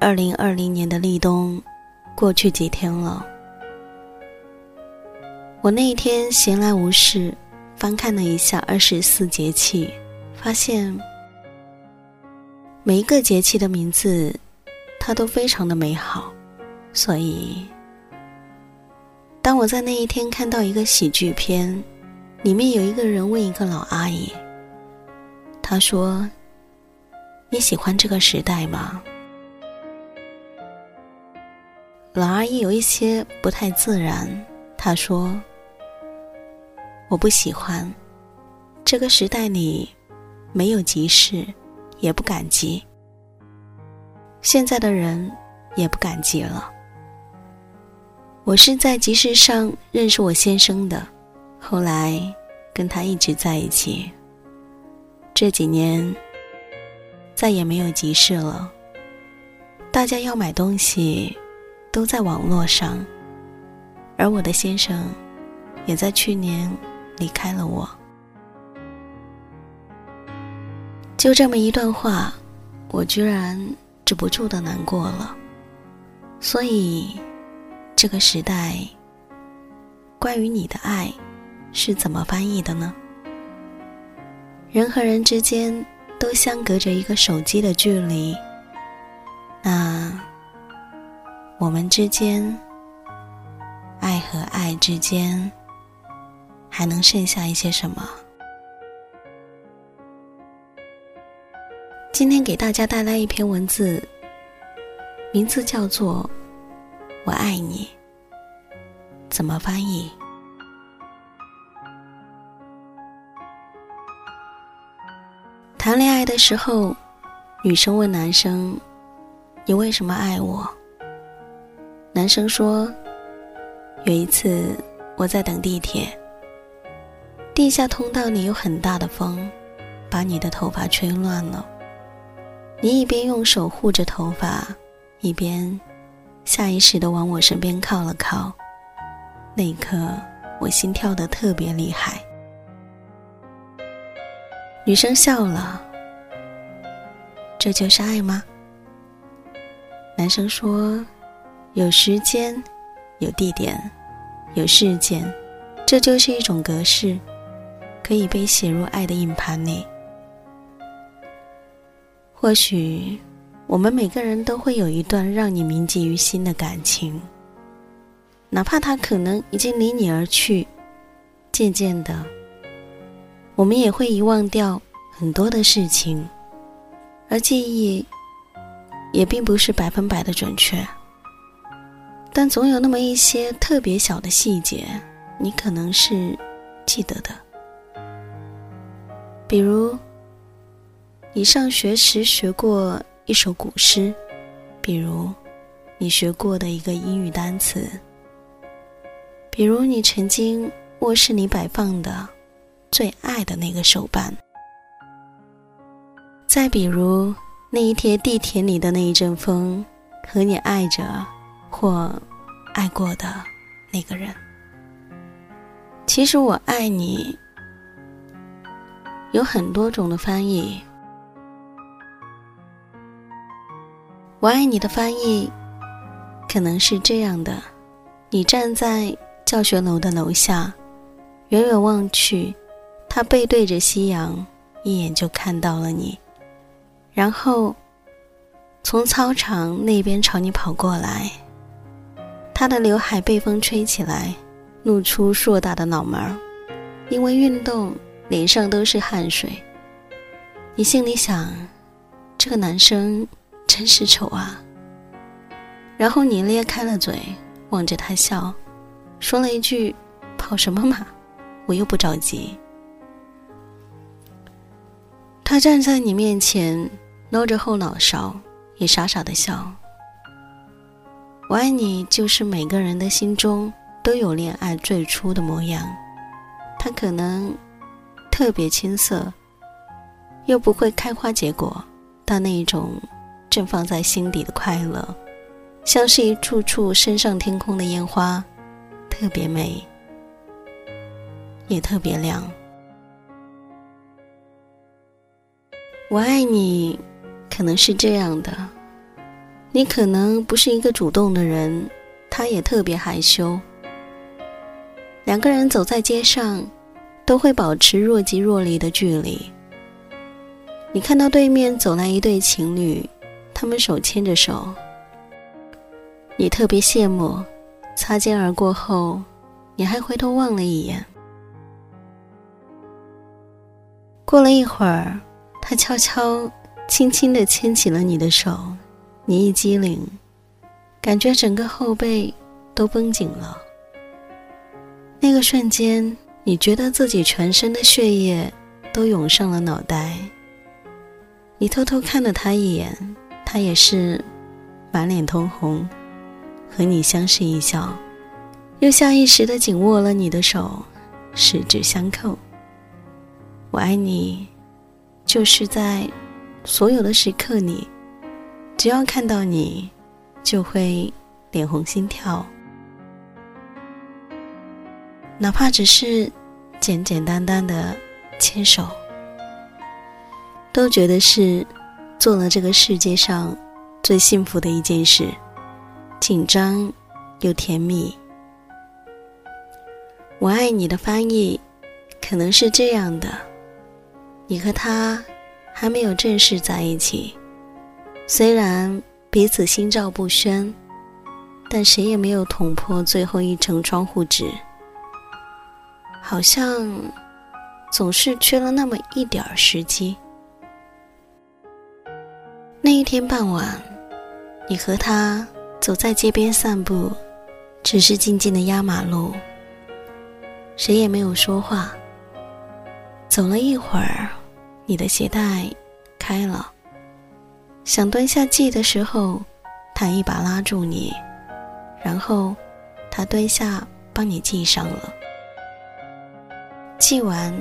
二零二零年的立冬，过去几天了。我那一天闲来无事，翻看了一下二十四节气，发现每一个节气的名字，它都非常的美好。所以，当我在那一天看到一个喜剧片，里面有一个人问一个老阿姨，他说：“你喜欢这个时代吗？”老阿姨有一些不太自然，她说：“我不喜欢这个时代里没有急事，也不赶集。现在的人也不赶集了。我是在集市上认识我先生的，后来跟他一直在一起。这几年再也没有集市了，大家要买东西。”都在网络上，而我的先生也在去年离开了我。就这么一段话，我居然止不住的难过了。所以，这个时代，关于你的爱是怎么翻译的呢？人和人之间都相隔着一个手机的距离，那。我们之间，爱和爱之间，还能剩下一些什么？今天给大家带来一篇文字，名字叫做《我爱你》，怎么翻译？谈恋爱的时候，女生问男生：“你为什么爱我？”男生说：“有一次我在等地铁，地下通道里有很大的风，把你的头发吹乱了。你一边用手护着头发，一边下意识的往我身边靠了靠。那一刻，我心跳的特别厉害。”女生笑了：“这就是爱吗？”男生说。有时间，有地点，有事件，这就是一种格式。可以被写入爱的硬盘里。或许，我们每个人都会有一段让你铭记于心的感情，哪怕他可能已经离你而去，渐渐的，我们也会遗忘掉很多的事情，而记忆也并不是百分百的准确。但总有那么一些特别小的细节，你可能是记得的，比如你上学时学过一首古诗，比如你学过的一个英语单词，比如你曾经卧室里摆放的最爱的那个手办，再比如那一天地铁里的那一阵风，和你爱着。或爱过的那个人，其实我爱你有很多种的翻译。我爱你的翻译可能是这样的：你站在教学楼的楼下，远远望去，他背对着夕阳，一眼就看到了你，然后从操场那边朝你跑过来。他的刘海被风吹起来，露出硕大的脑门儿，因为运动，脸上都是汗水。你心里想，这个男生真是丑啊。然后你咧开了嘴，望着他笑，说了一句：“跑什么马？我又不着急。”他站在你面前，搂着后脑勺，也傻傻的笑。我爱你，就是每个人的心中都有恋爱最初的模样。它可能特别青涩，又不会开花结果，但那一种绽放在心底的快乐，像是一处处升上天空的烟花，特别美，也特别亮。我爱你，可能是这样的。你可能不是一个主动的人，他也特别害羞。两个人走在街上，都会保持若即若离的距离。你看到对面走来一对情侣，他们手牵着手，你特别羡慕。擦肩而过后，你还回头望了一眼。过了一会儿，他悄悄、轻轻地牵起了你的手。你一激灵，感觉整个后背都绷紧了。那个瞬间，你觉得自己全身的血液都涌上了脑袋。你偷偷看了他一眼，他也是满脸通红，和你相视一笑，又下意识的紧握了你的手，十指相扣。我爱你，就是在所有的时刻里。只要看到你，就会脸红心跳，哪怕只是简简单单的牵手，都觉得是做了这个世界上最幸福的一件事，紧张又甜蜜。我爱你的翻译可能是这样的：你和他还没有正式在一起。虽然彼此心照不宣，但谁也没有捅破最后一层窗户纸。好像总是缺了那么一点儿时机。那一天傍晚，你和他走在街边散步，只是静静的压马路，谁也没有说话。走了一会儿，你的鞋带开了。想蹲下系的时候，他一把拉住你，然后他蹲下帮你系上了。系完，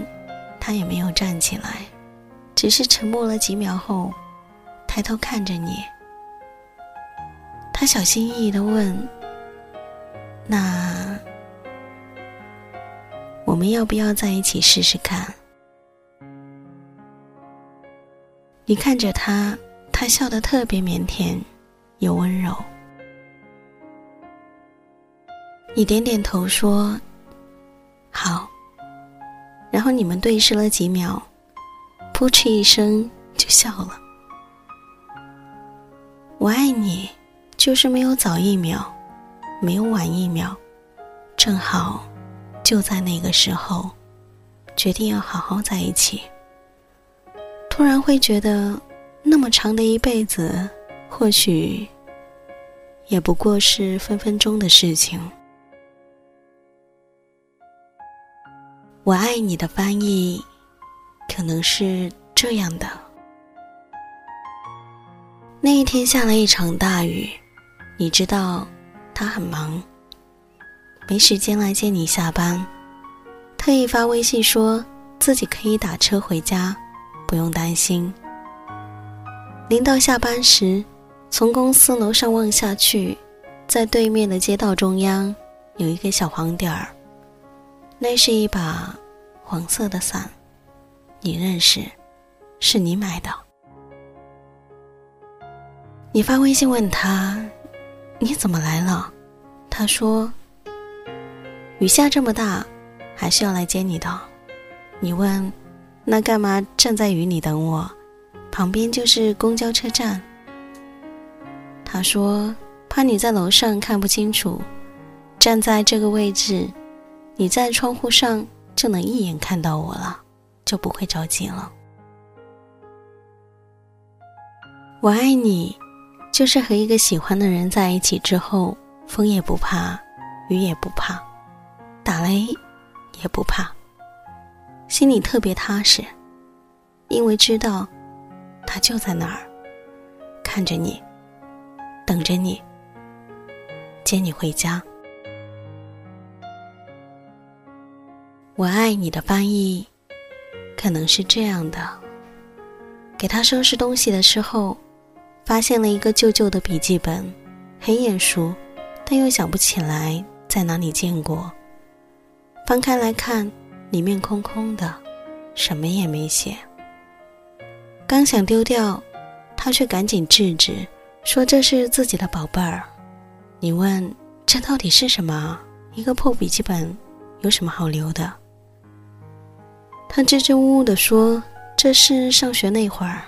他也没有站起来，只是沉默了几秒后，抬头看着你。他小心翼翼的问：“那我们要不要在一起试试看？”你看着他。他笑得特别腼腆，又温柔。你点点头说：“好。”然后你们对视了几秒，扑哧一声就笑了。我爱你，就是没有早一秒，没有晚一秒，正好就在那个时候，决定要好好在一起。突然会觉得，那么长的一辈子，或许也不过是分分钟的事情。我爱你的翻译，可能是这样的：那一天下了一场大雨，你知道他很忙，没时间来接你下班，特意发微信说自己可以打车回家，不用担心。临到下班时，从公司楼上望下去，在对面的街道中央有一个小黄点儿。那是一把黄色的伞，你认识，是你买的。你发微信问他，你怎么来了？他说，雨下这么大，还是要来接你的。你问，那干嘛站在雨里等我？旁边就是公交车站。他说，怕你在楼上看不清楚，站在这个位置。你在窗户上就能一眼看到我了，就不会着急了。我爱你，就是和一个喜欢的人在一起之后，风也不怕，雨也不怕，打雷也不怕，心里特别踏实，因为知道他就在那儿，看着你，等着你，接你回家。我爱你的翻译，可能是这样的：给他收拾东西的时候，发现了一个旧旧的笔记本，很眼熟，但又想不起来在哪里见过。翻开来看，里面空空的，什么也没写。刚想丢掉，他却赶紧制止，说这是自己的宝贝儿。你问这到底是什么？一个破笔记本，有什么好留的？他支支吾吾地说：“这是上学那会儿，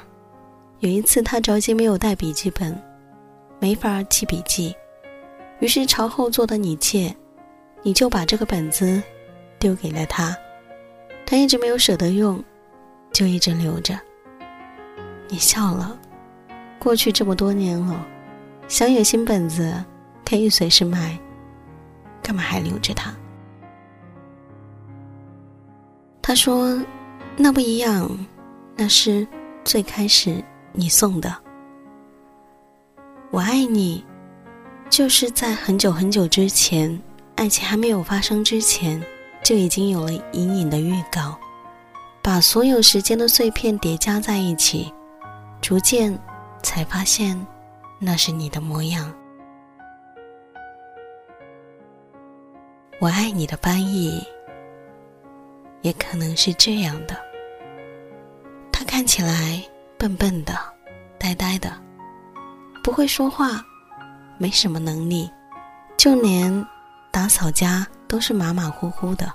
有一次他着急没有带笔记本，没法记笔记，于是朝后座的你借，你就把这个本子丢给了他，他一直没有舍得用，就一直留着。你笑了，过去这么多年了，想有新本子可以随时买，干嘛还留着它？”他说：“那不一样，那是最开始你送的。我爱你，就是在很久很久之前，爱情还没有发生之前，就已经有了隐隐的预告，把所有时间的碎片叠加在一起，逐渐才发现那是你的模样。我爱你的翻译。”也可能是这样的，他看起来笨笨的、呆呆的，不会说话，没什么能力，就连打扫家都是马马虎虎的。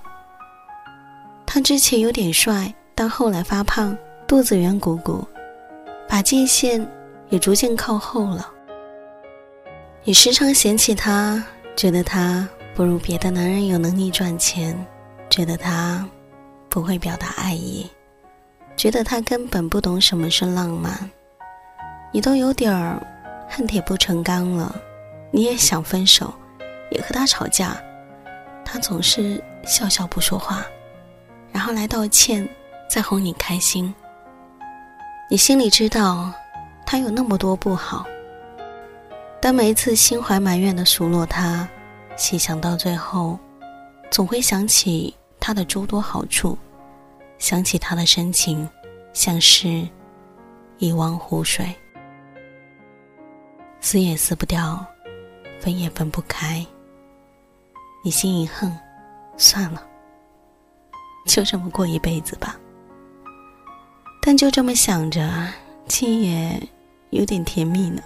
他之前有点帅，但后来发胖，肚子圆鼓鼓，把界限也逐渐靠后了。你时常嫌弃他，觉得他不如别的男人有能力赚钱，觉得他。不会表达爱意，觉得他根本不懂什么是浪漫，你都有点儿恨铁不成钢了，你也想分手，也和他吵架，他总是笑笑不说话，然后来道歉，再哄你开心。你心里知道他有那么多不好，但每一次心怀埋怨的数落他，细想到最后，总会想起他的诸多好处。想起他的深情，像是一汪湖水，撕也撕不掉，分也分不开。你心一横，算了，就这么过一辈子吧。但就这么想着，竟也有点甜蜜呢。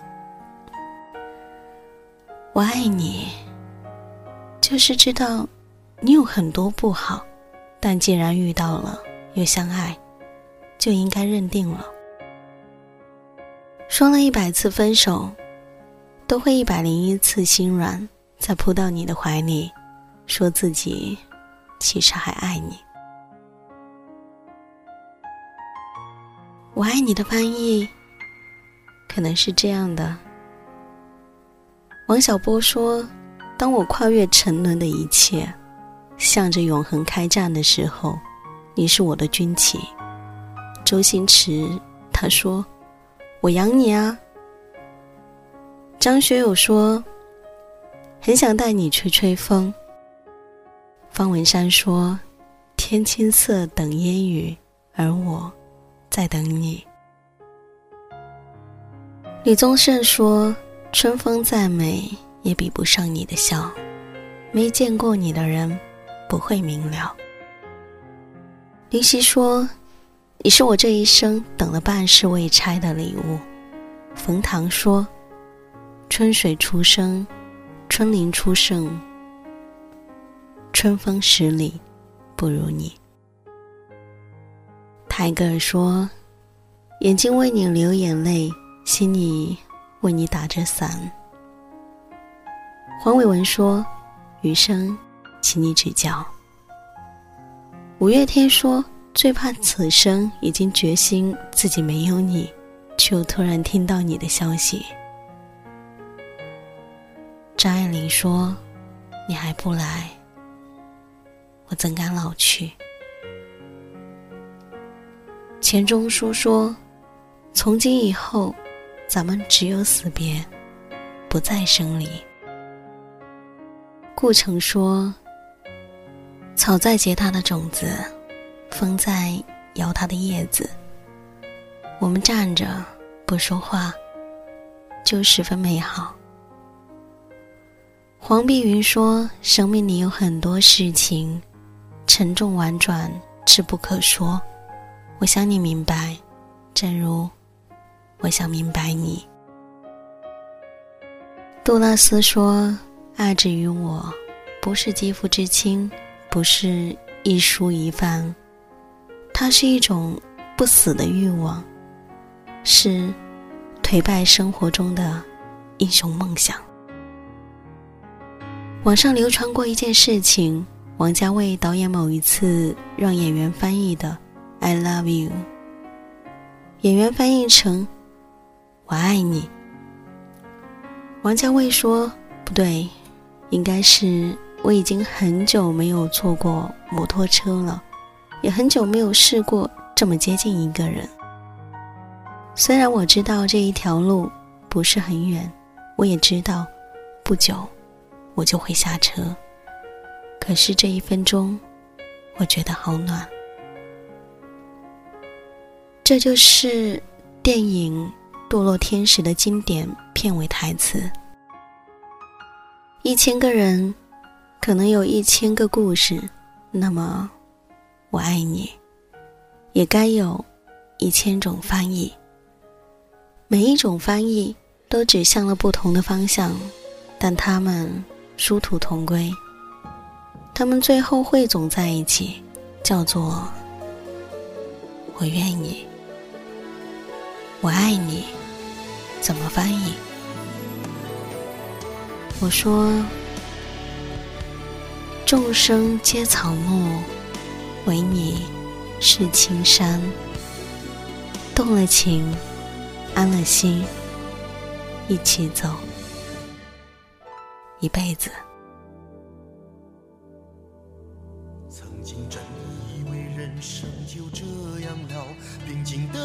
我爱你，就是知道你有很多不好。但既然遇到了又相爱，就应该认定了。说了一百次分手，都会一百零一次心软，再扑到你的怀里，说自己其实还爱你。我爱你的翻译，可能是这样的。王小波说：“当我跨越沉沦的一切，向着永恒开战的时候，你是我的军旗。”周星驰他说：“我养你啊。”张学友说：“很想带你吹吹风。”方文山说：“天青色等烟雨，而我在等你。”李宗盛说。春风再美，也比不上你的笑。没见过你的人，不会明了。林夕说：“你是我这一生等了半世未拆的礼物。”冯唐说：“春水初生，春林初盛，春风十里不如你。”泰戈尔说：“眼睛为你流眼泪，心里……”为你打着伞。黄伟文说：“余生，请你指教。”五月天说：“最怕此生已经决心自己没有你，却又突然听到你的消息。”张爱玲说：“你还不来，我怎敢老去？”钱钟书说：“从今以后。”咱们只有死别，不再生离。顾城说：“草在结它的种子，风在摇它的叶子。我们站着不说话，就十分美好。”黄碧云说：“生命里有很多事情，沉重婉转，只不可说。我想你明白，正如……”我想明白你。杜拉斯说：“爱之于我，不是肌肤之亲，不是一蔬一饭，它是一种不死的欲望，是颓败生活中的英雄梦想。”网上流传过一件事情：王家卫导演某一次让演员翻译的 “I love you”，演员翻译成。我爱你，王家卫说不对，应该是我已经很久没有坐过摩托车了，也很久没有试过这么接近一个人。虽然我知道这一条路不是很远，我也知道不久我就会下车，可是这一分钟，我觉得好暖。这就是电影。堕落天使的经典片尾台词：一千个人，可能有一千个故事，那么，我爱你，也该有一千种翻译。每一种翻译都指向了不同的方向，但他们殊途同归。他们最后汇总在一起，叫做“我愿意，我爱你”。怎么翻译？我说：“众生皆草木，唯你是青山。动了情，安了心，一起走，一辈子。”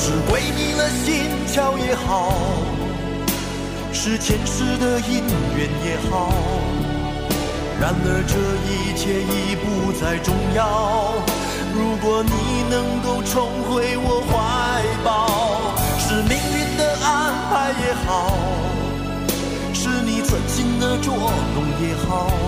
是鬼迷了心窍也好。是前世的因缘也好，然而这一切已不再重要。如果你能够重回我怀抱，是命运的安排也好，是你存心的捉弄也好。